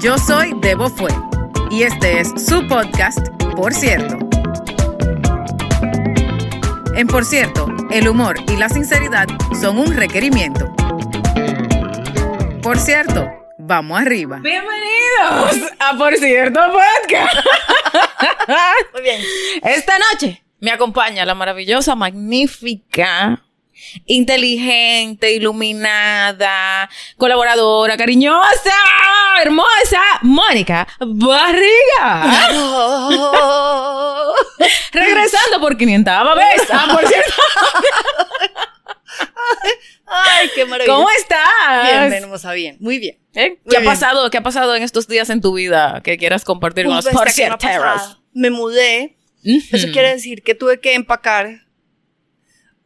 Yo soy Debo Fue y este es su podcast, Por cierto. En Por cierto, el humor y la sinceridad son un requerimiento. Por cierto, vamos arriba. Bienvenidos a Por cierto Podcast. Muy bien. Esta noche me acompaña la maravillosa, magnífica, inteligente, iluminada, colaboradora, cariñosa, hermosa, Mónica Barriga. Regresando por 500 vez. Ah, por cierto. Ay, qué maravilla. ¿Cómo estás? Bien, hermosa, bien. Muy bien. ¿Eh? Muy ¿Qué ha bien. pasado? ¿Qué ha pasado en estos días en tu vida que quieras compartir con bestia, por ¿qué me mudé. Eso quiere decir que tuve que empacar.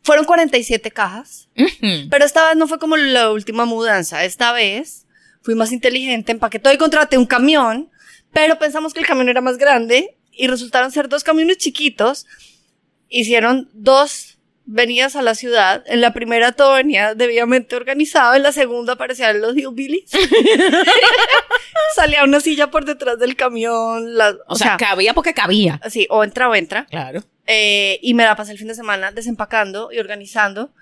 Fueron 47 cajas. Ujú. Pero esta vez no fue como la última mudanza. Esta vez fui más inteligente, empaqué todo y contraté un camión. Pero pensamos que el camión era más grande y resultaron ser dos camiones chiquitos. Hicieron dos venidas a la ciudad. En la primera todo venía debidamente organizado. En la segunda aparecían los hillbillies. Salía una silla por detrás del camión. la- O sea, cabía porque cabía. así, o entra o entra. Claro. Eh, y me la pasé el fin de semana desempacando y organizando.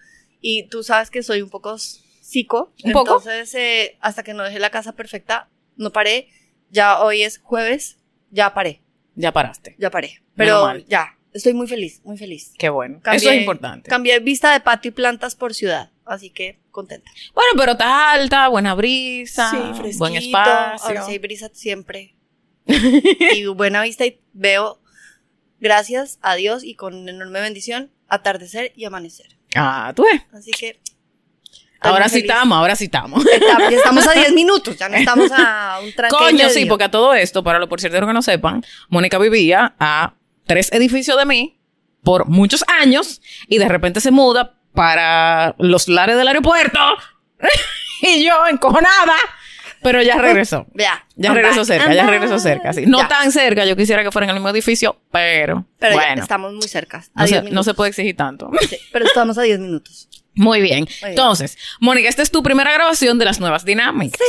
Y tú sabes que soy un poco psico. ¿Un poco? Entonces, eh, hasta que no dejé la casa perfecta, no paré. Ya hoy es jueves, ya paré, Ya paraste. ya paré. Pero ya, estoy muy feliz, muy feliz. Qué bueno. Cambié- Eso es importante. Cambié vista de patio y plantas por ciudad, así que contenta. Bueno, pero está alta, buena brisa, buen Ahora espacio. sí hay brisa siempre. y buena vista y veo, gracias a Dios y con enorme bendición, atardecer y amanecer. Ah, tú ves. Así que. Ahora sí estamos, ahora sí estamos. Ya estamos a 10 minutos, ya no estamos a un tranque. y Coño, sí, porque a todo esto, para los por cierto que no sepan, Mónica vivía a tres edificios de mí por muchos años y de repente se muda para los lares del aeropuerto y yo encojonada, pero ya regresó. Ya. Ya regresó back, cerca, I'm ya back. regresó cerca, sí. No Ya. tan cerca, yo quisiera que fuera en el mismo edificio, pero, Pero ya bueno, estamos muy cerca. A no 10 se, no minutos. se puede exigir tanto. Sí, pero estamos a 10 minutos. Muy bien. bien. Entonces, Mónica, esta es tu primera grabación de las nuevas dinámicas.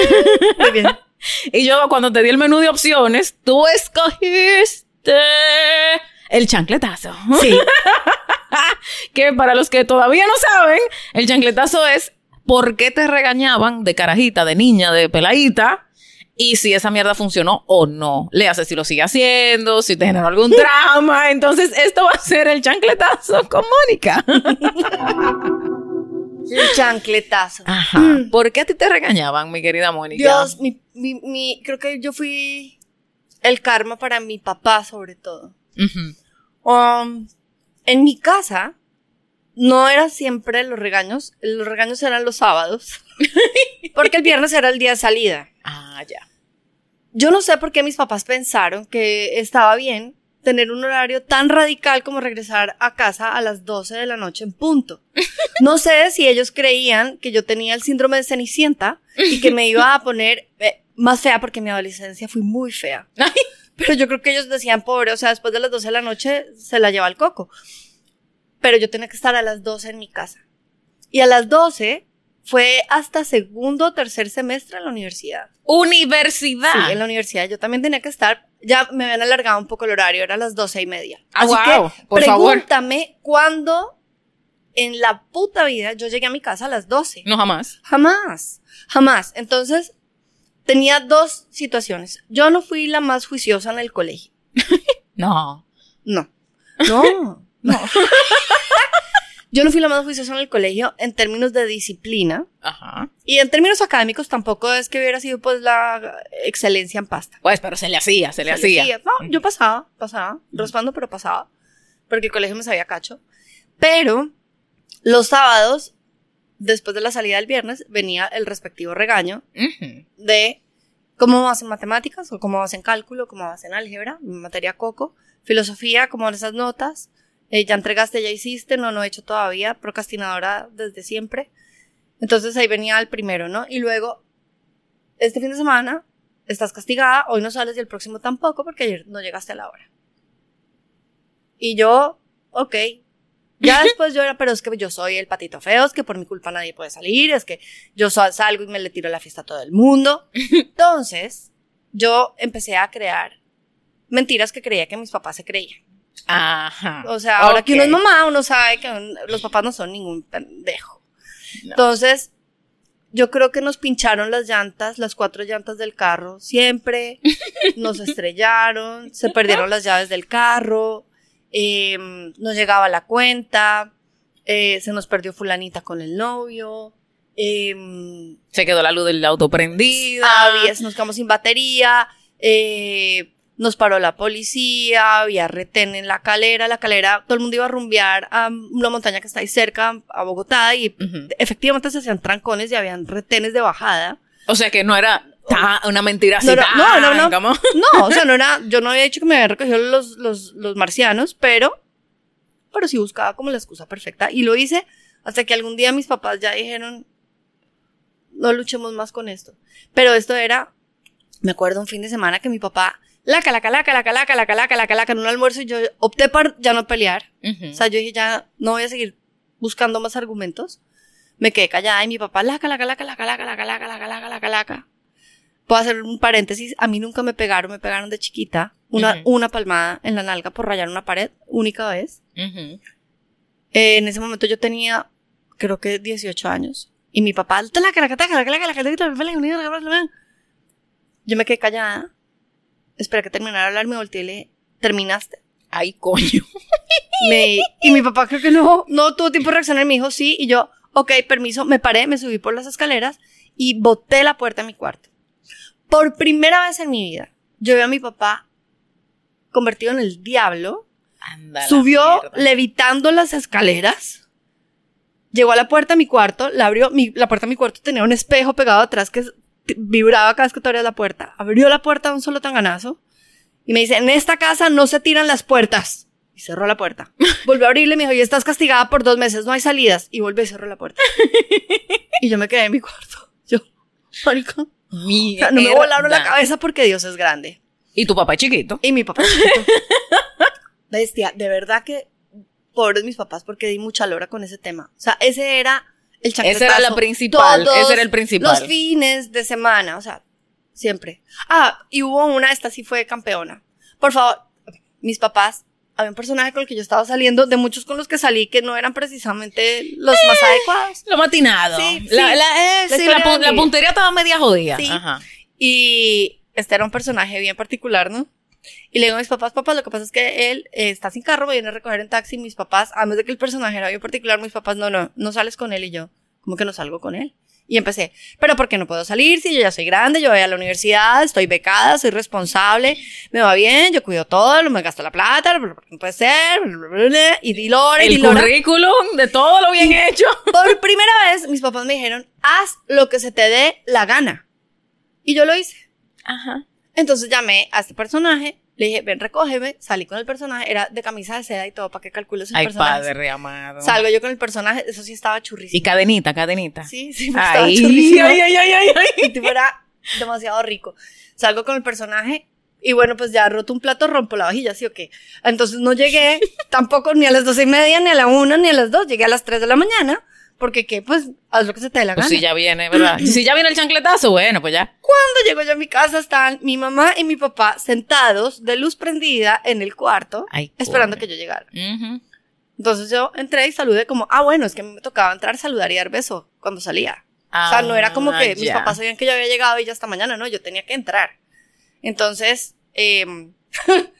Muy bien. Y yo, cuando te di el menú de opciones, tú escogiste el chancletazo. Sí. que para los que todavía no saben, el chancletazo es por qué te regañaban de carajita, de niña, de peladita. Y si esa mierda funcionó o no. Le hace si lo sigue haciendo, si te generó algún drama. Entonces, esto va a ser el chancletazo con Mónica. El chancletazo. Ajá. ¿Por qué a ti te regañaban, mi querida Mónica? Dios, mi, mi, mi, creo que yo fui el karma para mi papá, sobre todo. Um, en mi casa no era siempre los regaños, los regaños eran los sábados, porque el viernes era el día de salida. Ah, ya. Yo no sé por qué mis papás pensaron que estaba bien tener un horario tan radical como regresar a casa a las 12 de la noche en punto. No sé si ellos creían que yo tenía el síndrome de Cenicienta y que me iba a poner eh, más fea porque en mi adolescencia fui muy fea. Pero yo creo que ellos decían, pobre, o sea, después de las 12 de la noche se la lleva el coco. Pero yo tenía que estar a las 12 en mi casa. Y a las 12 fue hasta segundo o tercer semestre en la universidad. Universidad. Sí, en la universidad yo también tenía que estar. Ya me habían alargado un poco el horario, era las doce y media. Ah, Así guau, que por favor. pregúntame cuándo en la puta vida yo llegué a mi casa a las 12. No jamás. Jamás, jamás. Entonces, tenía dos situaciones. Yo no fui la más juiciosa en el colegio. No. No. No. No. yo no fui la más juiciosa en el colegio en términos de disciplina. Ajá. Y en términos académicos tampoco es que hubiera sido pues la excelencia en pasta. Pues, pero se le hacía, se le Se le hacía. No, yo pasaba, pasaba, raspando, pero pasaba. Porque el colegio me sabía cacho. Pero los sábados, después de la salida del viernes, venía el respectivo regaño de cómo vas en matemáticas, o cómo vas en cálculo, cómo vas en álgebra, materia coco, filosofía, cómo van esas notas, eh, ya entregaste, ya hiciste, no, no he hecho todavía, procrastinadora desde siempre. Entonces ahí venía el primero, ¿no? Y luego, este fin de semana, estás castigada, hoy no sales y el próximo tampoco porque ayer no llegaste a la hora. Y yo, ok, Ya después yo era, pero es que yo soy el patito feo, es que por mi culpa nadie puede salir, es que yo salgo y me le tiro la fiesta a todo el mundo. Entonces, yo empecé a crear mentiras que creía que mis papás se creían. Ajá. O sea, ahora que uno es mamá, uno sabe que un- los papás no son ningún pendejo. No. Entonces, yo creo que nos pincharon las llantas, las cuatro llantas del carro, siempre. Nos estrellaron, se perdieron las llaves del carro, eh, no llegaba la cuenta, eh, se nos perdió fulanita con el novio. Eh, Se quedó la luz del auto prendida. había, nos quedamos sin batería, eh, nos paró la policía, había retén en la calera, la calera, todo el mundo iba a rumbear a una montaña que está ahí cerca, a Bogotá, y efectivamente se hacían trancones y habían retenes de bajada. O sea que no era ta- una mentira así. No, no, no, No, o sea, no era, yo no había dicho que me habían recogido los, los, los marcianos, pero, pero sí buscaba como la excusa perfecta, y lo hice hasta que algún día mis papás ya dijeron, no luchemos más con esto. Pero esto era, me acuerdo un fin de semana que mi papá, laca, laca, laca, laca, laca, laca, laca, laca, laca, en un almuerzo y yo opté por ya no pelear. O sea, yo dije, ya no voy a seguir buscando más argumentos. Me quedé callada y mi papá, laca, laca, laca, laca, laca, laca, laca, laca, laca, laca, laca. Puedo hacer un paréntesis, a mí nunca me pegaron, me pegaron de chiquita, una, una palmada en la nalga por rayar una pared, única vez. Eh, en ese momento yo tenía, creo que 18 años. Y mi papá. Esperé que terminara de hablar, me volteé y le ¿terminaste? Ay, coño. Me- y mi papá creo que no, no tuvo tiempo de reaccionar, me dijo sí, y yo, ok, permiso, me paré, me subí por las escaleras y boté la puerta de mi cuarto. Por primera vez en mi vida, yo vi a mi papá convertido en el diablo, Anda subió levitando las escaleras, llegó a la puerta de mi cuarto, la abrió, mi- la puerta de mi cuarto tenía un espejo pegado atrás que vibraba cada vez que tú abrías la puerta, abrió la puerta de un solo tanganazo y me dice, en esta casa no se tiran las puertas. Y cerró la puerta. Volvió a abrirle y me dijo, y estás castigada por dos meses, no hay salidas. Y volvió y cerró la puerta. y yo me quedé en mi cuarto. Yo, marica. O sea, no me volaron la cabeza porque Dios es grande. Y tu papá es chiquito. Y mi papá chiquito. Bestia, de verdad que pobres mis papás porque di mucha lora con ese tema. O sea, ese era el chancletazo. Esa era la principal, Todos ese era el principal. Los fines de semana, o sea, siempre. Ah, y hubo una, esta sí fue campeona. Por favor, mis papás, había un personaje con el que yo estaba saliendo, de muchos con los que salí que no eran precisamente los más adecuados. Lo matinado. Sí, la, sí. la- eh, La sí, la la puntería estaba media jodida. Sí. Ajá. Y este era un personaje bien particular, ¿no? Y le digo a mis papás, papás, lo que pasa es que él eh, está sin carro, me viene a recoger en taxi. Mis papás, además de que el personaje era bien particular, mis papás, no, no, no sales con él y yo, como que no salgo con él. Y empecé, pero ¿por qué no puedo salir? Si yo ya soy grande, yo voy a la universidad, estoy becada, soy responsable, me va bien, yo cuido todo, no me gasto la plata, no puede ser, y di lora, y El di lora. currículum de todo lo bien hecho. Por primera vez, mis papás me dijeron, haz lo que se te dé la gana. Y yo lo hice. Ajá. Entonces llamé a este personaje, le dije, ven, recógeme, salí con el personaje, era de camisa de seda y todo, para que calcules el Ay, personaje. padre amado. Salgo yo con el personaje, eso sí estaba Y churrísimo. cadenita, cadenita. Sí, sí, pues, estaba Ay, churrísimo. ay, ay, ay, ay, ay. El tipo era demasiado rico. Salgo con el personaje y bueno, pues ya roto un plato, rompo la vajilla, ¿sí o qué? Entonces no llegué tampoco ni a las doce y media, ni a la una, ni a las dos, llegué a las tres de la mañana, porque qué, pues, haz lo que se te dé la Pues gana. si ya viene, ¿verdad? si ya viene el chancletazo, bueno, pues ya. Cuando llego yo a mi casa están mi mamá y mi papá sentados de luz prendida en el cuarto Ay, esperando pobre. que yo llegara. Entonces yo entré y saludé como, ah, bueno, es que me tocaba entrar, saludar y dar beso cuando salía. o sea, no era como Ah, que mis papás sabían que yo había llegado y ya hasta mañana, no, yo tenía que entrar. Entonces, em,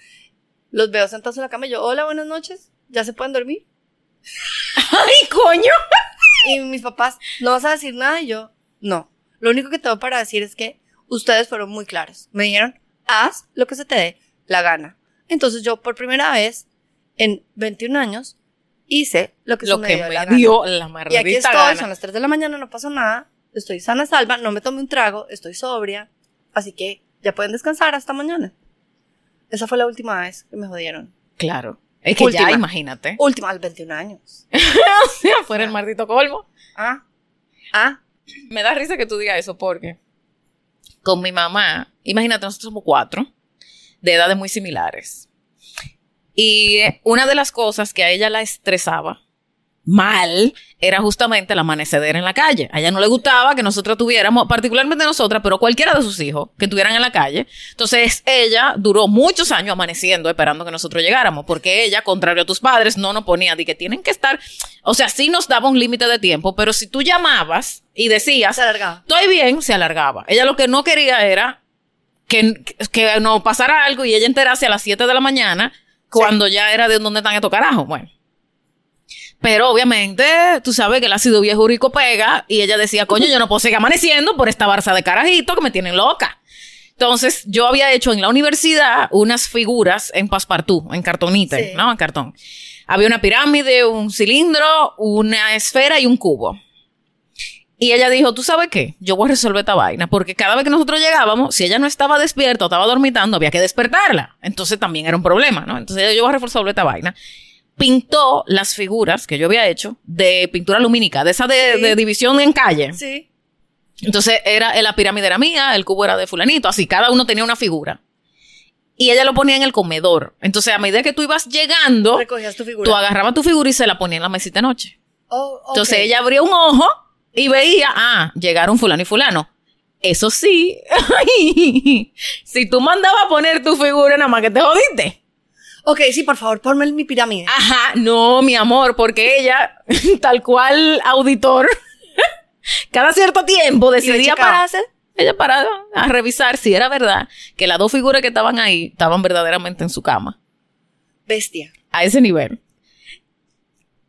los veo sentados en la cama y yo, hola, buenas noches, ¿ya se pueden dormir? ¡Ay, coño! Y mis papás, ¿no vas a decir nada? Y yo, no. Lo único que tengo para decir es que ustedes fueron muy claros. Me dijeron, haz lo que se te dé la gana. Entonces yo por primera vez en 21 años hice lo que se Lo me que dio la me gana. dio la Y maldita aquí estoy, gana. son las 3 de la mañana, no pasó nada. Estoy sana, salva, no me tomé un trago, estoy sobria. Así que ya pueden descansar hasta mañana. Esa fue la última vez que me jodieron. Claro. Es que Última. ya, imagínate. Última, los 21 años. o sea, fuera el maldito colmo. Ah, ah, Me da risa que tú digas eso porque con mi mamá, imagínate, nosotros somos cuatro, de edades muy similares. Y eh, una de las cosas que a ella la estresaba mal era justamente el amanecer en la calle. A ella no le gustaba que nosotros tuviéramos, particularmente nosotras, pero cualquiera de sus hijos que estuvieran en la calle. Entonces ella duró muchos años amaneciendo esperando que nosotros llegáramos, porque ella, contrario a tus padres, no nos ponía de que tienen que estar, o sea, sí nos daba un límite de tiempo, pero si tú llamabas y decías, Se alargaba. estoy bien, se alargaba. Ella lo que no quería era que, que no pasara algo y ella enterase a las 7 de la mañana cuando ya era de donde están estos carajos. Bueno. Pero obviamente, tú sabes que el ácido viejo rico pega y ella decía, coño, yo no puedo seguir amaneciendo por esta barza de carajito que me tienen loca. Entonces, yo había hecho en la universidad unas figuras en passepartout, en cartonite, Sí. ¿no? En cartón. Había una pirámide, un cilindro, una esfera y un cubo. Y ella dijo, ¿tú sabes qué? Yo voy a resolver esta vaina, porque cada vez que nosotros llegábamos, si ella no estaba despierta o estaba dormitando, había que despertarla. Entonces también era un problema, ¿no? Entonces yo voy a resolver esta vaina. Pintó las figuras que yo había hecho de pintura lumínica, de esa de, Sí. de división en calle. Sí. Entonces era, la pirámide era mía, el cubo era de fulanito, así, cada uno tenía una figura. Y ella lo ponía en el comedor. Entonces, a medida que tú ibas llegando, Recogías tu figura. tú agarrabas tu figura y se la ponía en la mesita de noche. Oh. Entonces ella abrió un ojo y veía, ah, llegaron fulano y fulano. Eso sí, si tú mandabas a poner tu figura, nada más que te jodiste. Ok, sí, por favor, ponme mi pirámide. Ajá, no, mi amor, porque ella, tal cual auditor, cada cierto tiempo decidía pararse. Ella paraba a revisar si era verdad que las dos figuras que estaban ahí estaban verdaderamente en su cama. Bestia. A ese nivel.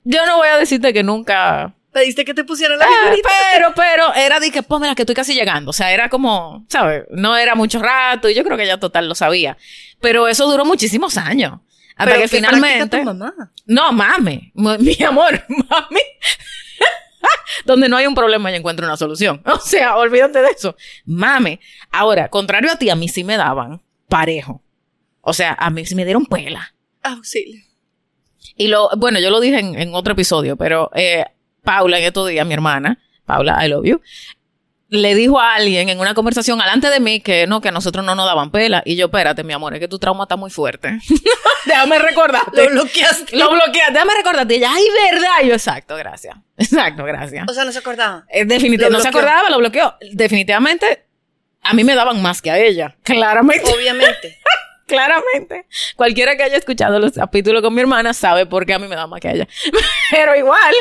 Yo no voy a decirte que nunca Pediste que te pusieran la Ah, pero, pero, era de que, pónmela que estoy casi llegando. O sea, era como, ¿sabes? No era mucho rato y yo creo que ella total lo sabía. Pero eso duró muchísimos años. Hasta Pero que finalmente. práctica tu mamá. No, mami. M- Mi amor, mami. Donde no hay un problema, yo encuentro una solución. O sea, olvídate de eso. Mami. Ahora, contrario a ti, a mí sí me daban parejo. O sea, a mí sí me dieron pela. Auxilio. Y lo, bueno, yo lo dije en, en otro episodio, pero eh, Paula en estos días, mi hermana, Paula, I love you, le dijo a alguien en una conversación alante de mí que no, que a nosotros no nos daban pela. Y yo, espérate, mi amor, es que tu trauma está muy fuerte. Déjame recordarte. Lo bloqueaste. Lo bloqueaste. Déjame recordarte. Y ella, ay, verdad. Y yo, exacto, gracias. Exacto, gracias. O sea, no se acordaba. Eh, definitivamente, no se acordaba, lo bloqueó. Definitivamente, a mí me daban más que a ella. Claramente. Obviamente. Claramente. Cualquiera que haya escuchado los capítulos con mi hermana sabe por qué a mí me da más que a ella. Pero igual,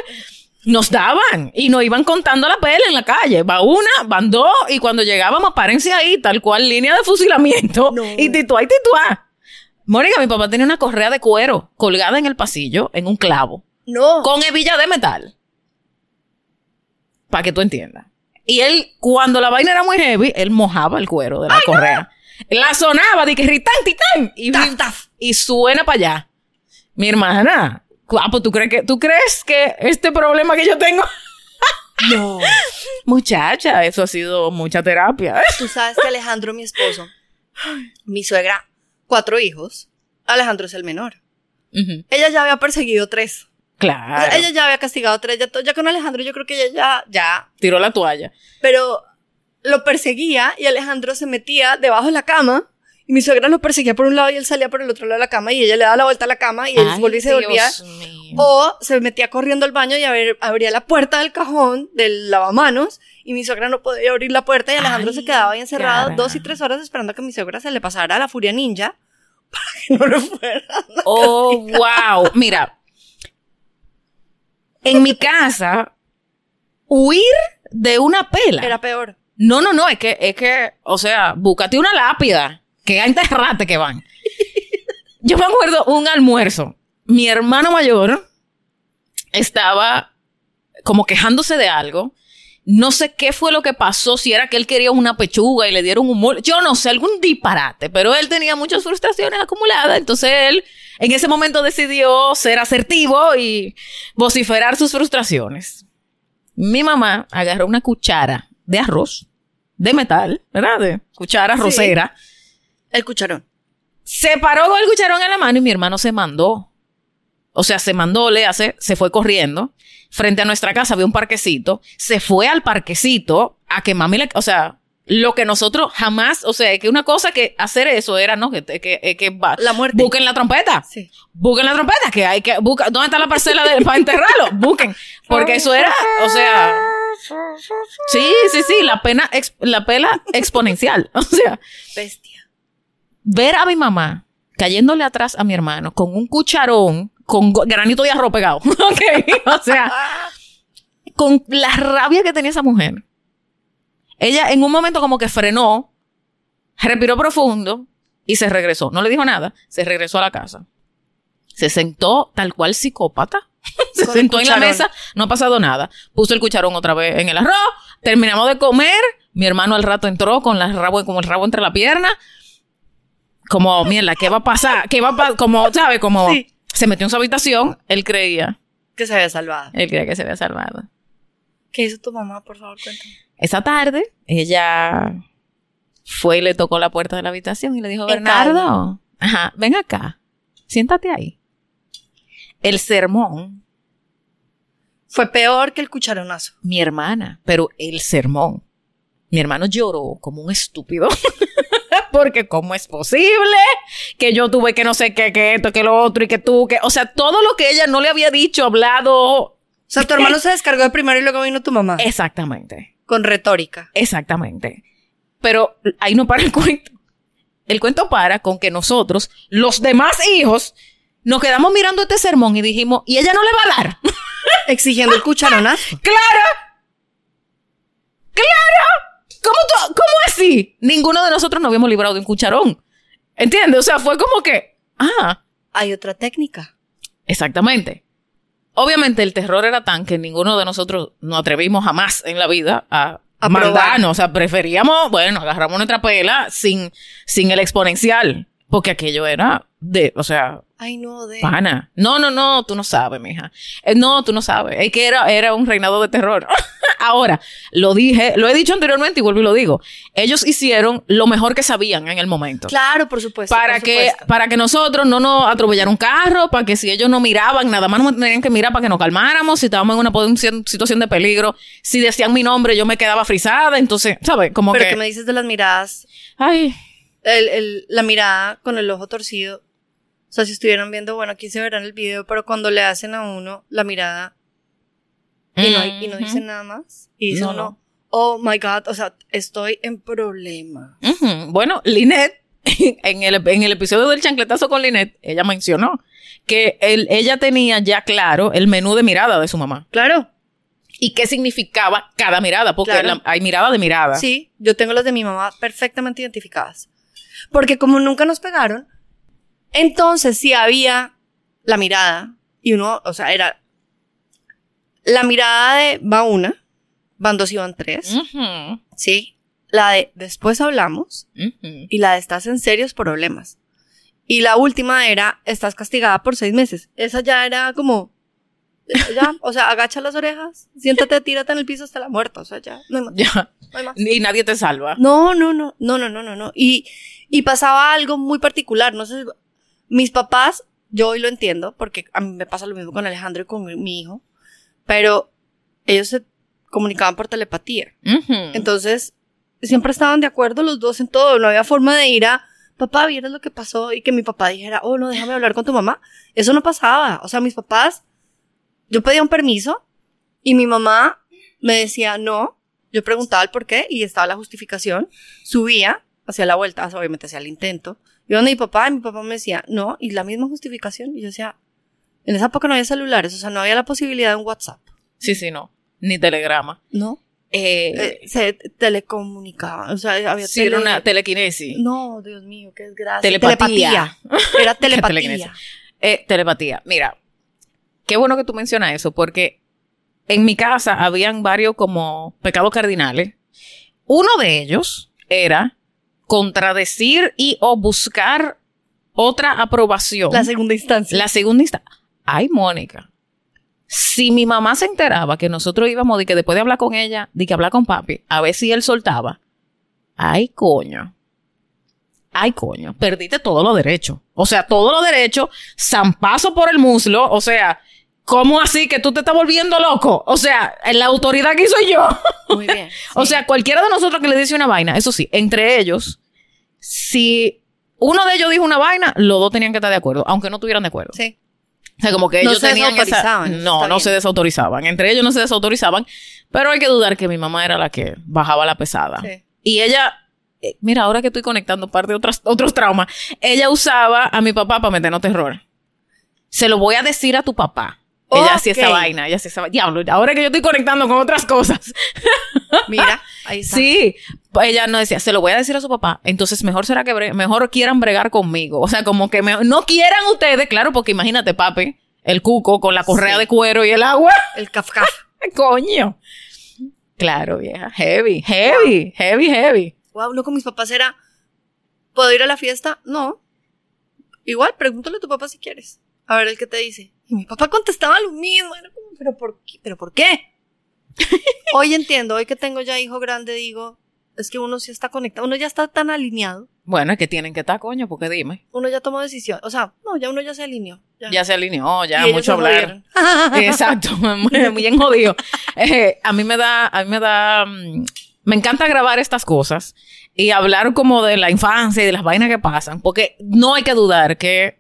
nos daban y nos iban contando la pela en la calle. Va una, van dos, y cuando llegábamos, párense ahí, tal cual, línea de fusilamiento. No. Y tituá y tituá. Mónica, mi papá tenía una correa de cuero colgada en el pasillo, en un clavo, No. con hebilla de metal. Para que tú entiendas. Y él, cuando la vaina era muy heavy, él mojaba el cuero de la correa. La sonaba de que ritán, titán. Y, Taf, taf. y suena para allá. Mi hermana, guapo, ¿tú crees que, tú crees que este problema que yo tengo? No. Muchacha, eso ha sido mucha terapia. Tú sabes que Alejandro, mi esposo, mi suegra, cuatro hijos. Alejandro es el menor. Ella ya había perseguido tres. O sea, Claro. Ella ya había castigado tres. Ya, ya con Alejandro yo creo que ella ya, ya. Tiró la toalla. Pero lo perseguía y Alejandro se metía debajo de la cama. Y mi suegra lo perseguía por un lado y él salía por el otro lado de la cama y ella le daba la vuelta a la cama y él Ay, volvía y se mío. O se metía corriendo al baño y ver- abría la puerta del cajón del lavamanos y mi suegra no podía abrir la puerta y Alejandro Ay, se quedaba ahí encerrado cara. dos y tres horas esperando a que mi suegra se le pasara la furia ninja para que no le fuera. Oh, wow. Mira, en mi casa, huir de una pela. Era peor. No, no, no, es que, es que, o sea, búscate una lápida, que a enterrarte que van. Yo me acuerdo un almuerzo. Mi hermano mayor estaba como quejándose de algo. No sé qué fue lo que pasó, si era que él quería una pechuga y le dieron un mol. Yo no sé, algún disparate, pero él tenía muchas frustraciones acumuladas. Entonces él en ese momento decidió ser asertivo y vociferar sus frustraciones. Mi mamá agarró una cuchara de arroz, de metal, ¿verdad? De cuchara Sí. arrocera. El cucharón. Se paró con el cucharón en la mano y mi hermano se mandó. O sea, se mandó, le hace, se fue corriendo. Frente a nuestra casa había un parquecito. Se fue al parquecito a que mami le, o sea, lo que nosotros jamás, o sea, que una cosa que hacer eso era, ¿no? Que, que, que, que va- La muerte. busquen la trompeta. Sí. Busquen la trompeta, que hay que buscar. ¿Dónde está la parcela de, para enterrarlo? Busquen. Porque eso era, o sea. Sí, sí, sí, la pena, ex- la pela exponencial. O sea, Bestia. Ver a mi mamá cayéndole atrás a mi hermano con un cucharón con granito de arroz pegado. O sea, con la rabia que tenía esa mujer. Ella en un momento como que frenó, respiró profundo y se regresó. No le dijo nada. Se regresó a la casa. Se sentó tal cual psicópata. se Con sentó en la mesa. No ha pasado nada. Puso el cucharón otra vez en el arroz. Terminamos de comer. Mi hermano al rato entró con la rabo, como el rabo entre la pierna. Como, mierda, ¿qué va a pasar? ¿Qué va a pasar? Como, ¿sabe? Como Sí. se metió en su habitación. Él creía. Que se había salvado. Él creía que se había salvado. ¿Qué hizo tu mamá? Por favor, cuéntame. Esa tarde, ella fue y le tocó la puerta de la habitación y le dijo, Bernardo, ajá, ven acá, siéntate ahí. El sermón, Fue peor que el cucharonazo. mi hermana, pero el sermón. Mi hermano lloró como un estúpido. Porque cómo es posible que yo tuve que no sé qué, que esto, que lo otro y que tú, que, o sea, todo lo que ella no le había dicho, hablado, O sea, tu hermano se descargó de primero y luego vino tu mamá. exactamente. Con retórica. Exactamente. Pero ahí no para el cuento. El cuento para con que nosotros, los demás hijos, nos quedamos mirando este sermón y dijimos, ¿y ella no le va a dar? Exigiendo el cucharonazo. ¡Claro! ¡Claro! ¿Cómo, ¿Cómo así? Ninguno de nosotros nos habíamos librado de un cucharón. ¿Entiendes? O sea, fue como que, ah, Hay otra técnica. exactamente. Obviamente el terror era tan que ninguno de nosotros nos atrevimos jamás en la vida a, A mandarnos. O sea, preferíamos, bueno, agarramos nuestra pela sin, sin el exponencial. Porque aquello era de, o sea, Ay, no, de. pana. No, no, no, tú no sabes, mija. Eh, no, tú no sabes. Es que era, era un reinado de terror. Ahora, lo dije, lo he dicho anteriormente y vuelvo y lo digo. Ellos hicieron lo mejor que sabían en el momento Claro, por supuesto. para por que supuesto. para que nosotros no nos atropellaran un carro, para que si ellos no miraban, nada más nos tenían que mirar para que nos calmáramos, si estábamos en una situación de peligro, si decían mi nombre yo me quedaba frisada, entonces, ¿sabes? Como Pero que que me dices de las miradas. ay, El, el- la mirada con el ojo torcido. O sea, si estuvieran viendo, bueno, aquí se verá en el video, pero cuando le hacen a uno la mirada y no, y no dicen nada más. Y dice No, uno, no. oh my god, o sea, estoy en problema. Bueno, Linet, en el, en el episodio del chancletazo con Linet, ella mencionó que él- ella tenía ya claro el menú de mirada de su mamá. Claro. Y qué significaba cada mirada, porque Claro. la- hay mirada de mirada. Sí, yo tengo las de mi mamá perfectamente identificadas. Porque como nunca nos pegaron, entonces sí había la mirada. Y uno, o sea, era la mirada de va una, van dos y van tres. Sí. La de después hablamos y la de estás en serios problemas. Y la última era estás castigada por seis meses. Esa ya era como, ya, o sea, agacha las orejas, siéntate, tírate en el piso hasta la muerte. O sea, ya, no hay más. Ya. no hay más. Y nadie te salva. No, no, no, no, no, no, no, no. Y, y pasaba algo muy particular. No sé, mis papás, yo hoy lo entiendo, porque a mí me pasa lo mismo con Alejandro y con mi, mi hijo, pero ellos se comunicaban por telepatía. Ujú. Entonces, siempre estaban de acuerdo los dos en todo. No había forma de ir a, papá, ¿vieras lo que pasó? Y que mi papá dijera, oh, no, déjame hablar con tu mamá. Eso no pasaba. O sea, mis papás, yo pedía un permiso y mi mamá me decía, no. Yo preguntaba el por qué y estaba la justificación. Subía, hacía la vuelta, obviamente hacía el intento. Y donde mi papá, y mi papá me decía, no, y la misma justificación. Y yo decía, en esa época no había celulares, o sea, no había la posibilidad de un WhatsApp. Sí, sí, no. Ni telegrama. No. Eh, Eh, se telecomunicaban, o sea, había sí, tele- era una telequinesis. No, Dios mío, qué desgracia. Telepatía. Era Qué telepatía. Eh, telepatía. Mira, qué bueno que tú mencionas eso, porque en mi casa habían varios como pecados cardinales. Uno de ellos era contradecir y o buscar otra aprobación. La segunda instancia. La segunda instancia. Ay, Mónica. Si mi mamá se enteraba que nosotros íbamos de que después de hablar con ella, de que hablar con papi, a ver si él soltaba. Ay, coño. Ay, coño. Perdiste todos los derechos. O sea, todos los derechos, zampazo por el muslo. O sea, ¿Cómo así que tú te estás volviendo loco? O sea, la autoridad aquí soy yo. Muy bien. O sea, cualquiera de nosotros que le dice una vaina, eso sí, entre ellos, si uno de ellos dijo una vaina, los dos tenían que estar de acuerdo, aunque no estuvieran de acuerdo. Sí. O sea, como que No ellos se tenían esa... desautorizaban, eso No, no bien. se desautorizaban. Entre ellos no se desautorizaban. Pero hay que dudar que mi mamá era la que bajaba la pesada. Sí. Y ella... eh, Mira, ahora que estoy conectando parte de otras, otros traumas, ella usaba a mi papá para meternos terror. Se lo voy a decir a tu papá. Ella hacía esa vaina, ella hacía esa vaina. Diablo, ahora que yo estoy conectando con otras cosas. Mira, ahí está. Sí, ella no decía, se lo voy a decir a su papá, entonces mejor será que bre- mejor quieran bregar conmigo. O sea, como que me- no quieran ustedes, claro, porque imagínate, papi, el cuco con la correa Sí. de cuero y el agua. El cafcaf. Coño. Claro, vieja. Heavy, heavy, heavy, heavy. Wow, no con mis papás era. ¿Puedo ir a la fiesta? No. Igual, pregúntale a tu papá si quieres. A ver el que te dice. Y mi papá contestaba lo mismo. Era como, ¿pero por qué? ¿Pero por qué? hoy entiendo, hoy que tengo ya hijo grande, digo, es que uno sí está conectado, uno ya está tan alineado, Bueno, es que tienen que estar, coño, porque dime. uno ya tomó decisión. O sea, no, ya uno ya se alineó. Ya, Ya se alineó, ya Y mucho hablar. Exacto, muy muy bien jodido. Eh, a mí me da, a mí me da, mm, me encanta grabar estas cosas y hablar como de la infancia y de las vainas que pasan, porque no hay que dudar que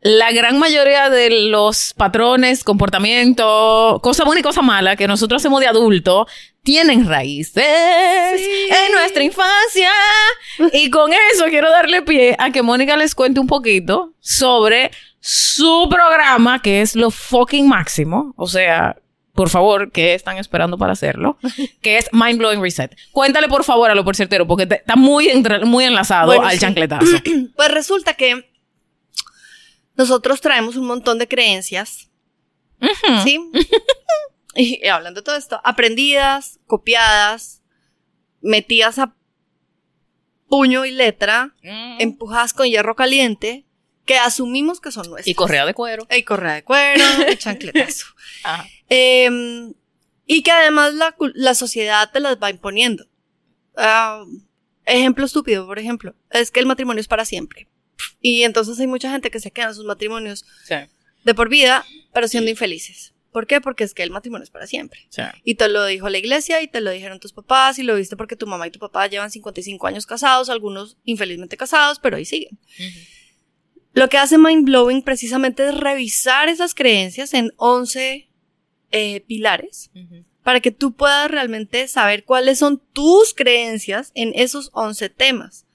la gran mayoría de los patrones, comportamientos, cosa buena y cosa mala que nosotros hacemos de adulto, tienen raíces Sí. en nuestra infancia. Y con eso quiero darle pie a que Mónica les cuente un poquito sobre su programa, que es lo fucking máximo. O sea, por favor, ¿qué están esperando para hacerlo? Que es Mind Blowing Reset. Cuéntale, por favor, a lo por certero, porque te- está muy, entre- muy enlazado Bueno, al sí. chancletazo. Pues resulta que nosotros traemos un montón de creencias. ¿sí? y, y hablando de todo esto, aprendidas, copiadas, metidas a puño y letra, Mm. empujadas con hierro caliente, que asumimos que son nuestras. Y correa de cuero. Y correa de cuero, y chancletazo. Ajá. Em, y que además la sociedad te las va imponiendo. Ah, ejemplo estúpido, por ejemplo, es que el matrimonio es para siempre. Y entonces hay mucha gente que se queda en sus matrimonios Sí, de por vida, pero siendo infelices. ¿Por qué? Porque es que el matrimonio es para siempre. sí. Y te lo dijo la iglesia y te lo dijeron tus papás y lo viste porque tu mamá y tu papá llevan 55 años casados, algunos infelizmente casados, pero ahí siguen. Lo que hace Mind Blowing precisamente es revisar esas creencias en 11 eh, pilares para que tú puedas realmente saber cuáles son tus creencias en esos 11 temas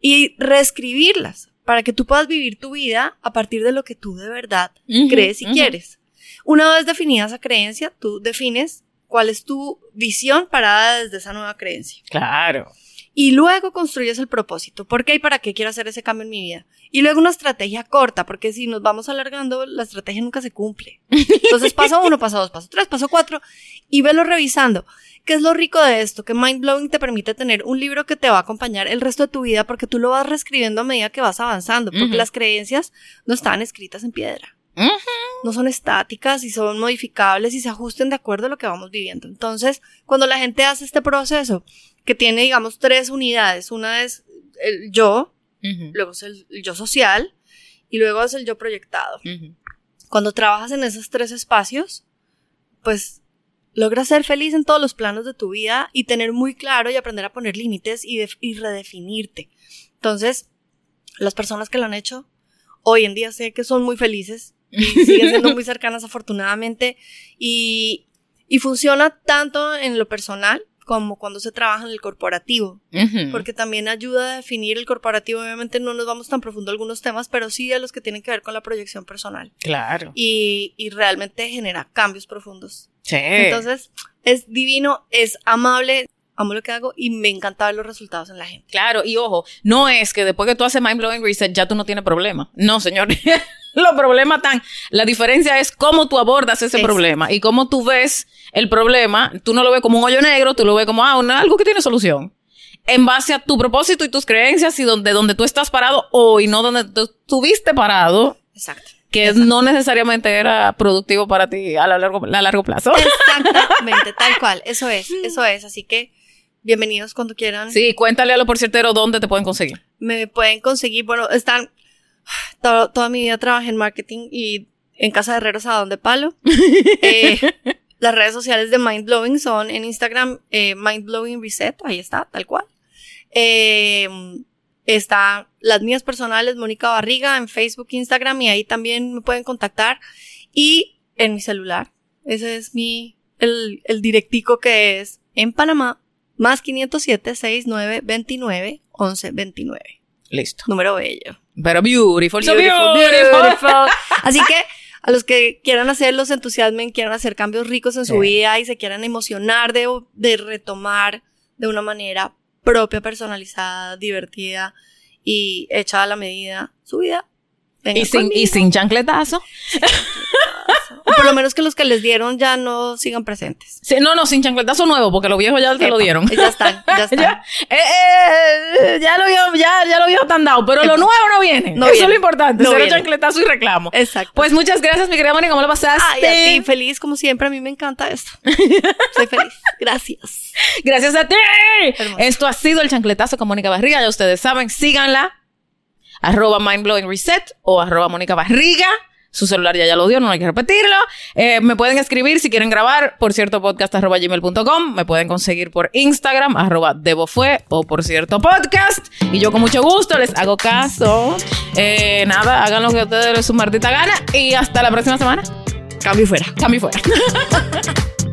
y reescribirlas para que tú puedas vivir tu vida a partir de lo que tú de verdad crees y quieres. Una vez definida esa creencia, tú defines cuál es tu visión parada desde esa nueva creencia. Claro. Y luego construyes el propósito. ¿Por qué y para qué quiero hacer ese cambio en mi vida? Y luego una estrategia corta, porque si nos vamos alargando, la estrategia nunca se cumple. Entonces, paso uno, paso dos, paso tres, paso cuatro, y velo revisando. ¿Qué es lo rico de esto? Que Mind Blowing te permite tener un libro que te va a acompañar el resto de tu vida porque tú lo vas reescribiendo a medida que vas avanzando, porque las creencias no están escritas en piedra. No son estáticas y son modificables y se ajusten de acuerdo a lo que vamos viviendo. Entonces, cuando la gente hace este proceso, que tiene, digamos, tres unidades, una es el yo, luego es el, el yo social y luego es el yo proyectado. Cuando trabajas en esos tres espacios, pues logras ser feliz en todos los planos de tu vida y tener muy claro y aprender a poner límites y, def- y redefinirte. Entonces, las personas que lo han hecho, hoy en día sé que son muy felices siguen siendo muy cercanas afortunadamente y, y funciona tanto en lo personal como cuando se trabaja en el corporativo, porque también ayuda a definir el corporativo. Obviamente no nos vamos tan profundo a algunos temas, pero sí a los que tienen que ver con la proyección personal Claro. y, y realmente genera cambios profundos. Sí. Entonces, es divino, es amable, amo lo que hago y me encanta ver los resultados en la gente. Claro, y ojo, no es que después que tú haces mind blowing reset ya tú no tienes problema. No, señor. Los problemas están. La diferencia es cómo tú abordas ese Exacto. problema y cómo tú ves el problema. Tú no lo ves como un hoyo negro, tú lo ves como ah, una- algo que tiene solución. En base a tu propósito y tus creencias y donde, donde tú estás parado hoy, no donde tú estuviste parado, Exacto. que no necesariamente era productivo para ti a, la largo, a largo plazo. Exactamente, tal cual. Eso es, eso es. Así que bienvenidos cuando quieran. Sí, cuéntale a lo por ciertero dónde te pueden conseguir. Me pueden conseguir, bueno, están, todo- toda mi vida trabajé en marketing y en Casa de Herreros a Donde Palo. Eh, las redes sociales de Mindblowing son en Instagram eh, Mindblowing Reset, ahí está, tal cual. Eh, está las mías personales, Mónica Barriga, en Facebook, Instagram, y ahí también me pueden contactar. Y en mi celular, ese es mi, el, el directico que es en Panamá, más 507 69 29 11 29. Listo. Número bello. Pero beautiful, so Beautiful, beautiful. beautiful. Así que a los que quieran hacerlos entusiasmen, quieran hacer cambios ricos en su Sí. vida y se quieran emocionar de, de retomar de una manera propia, personalizada, divertida y hecha a la medida su vida. Y sin, y sin chancletazo. Por lo menos que los que les dieron ya no sigan presentes. Sí, no, no, sin chancletazo nuevo, porque los viejos ya te lo Epa, dieron. Ya están, ya están. Ya, eh, eh, ya lo vio, ya, ya lo vio tan dado, pero lo nuevo no viene. No Eso viene. es lo importante, No cero viene. chancletazo y reclamo. Exacto. Pues muchas gracias, mi querida Mónica, ¿cómo lo pasaste? Ay, a ti, feliz como siempre. A mí me encanta esto. Soy feliz. Gracias. Gracias a ti. Hermoso. Esto ha sido el chancletazo con Mónica Barriga. Ya ustedes saben, síganla. Arroba Mindblowing Reset o arroba Mónica Barriga. Su celular ya ya lo dio, no hay que repetirlo. Eh, me pueden escribir si quieren grabar, por cierto, podcast arroba gmail.com. Me pueden conseguir por Instagram, arroba debofue o por cierto podcast. Y yo con mucho gusto les hago caso. Eh, nada, hagan lo que ustedes les su maldita gana. Y hasta la próxima semana. Cambio fuera. Cambio fuera.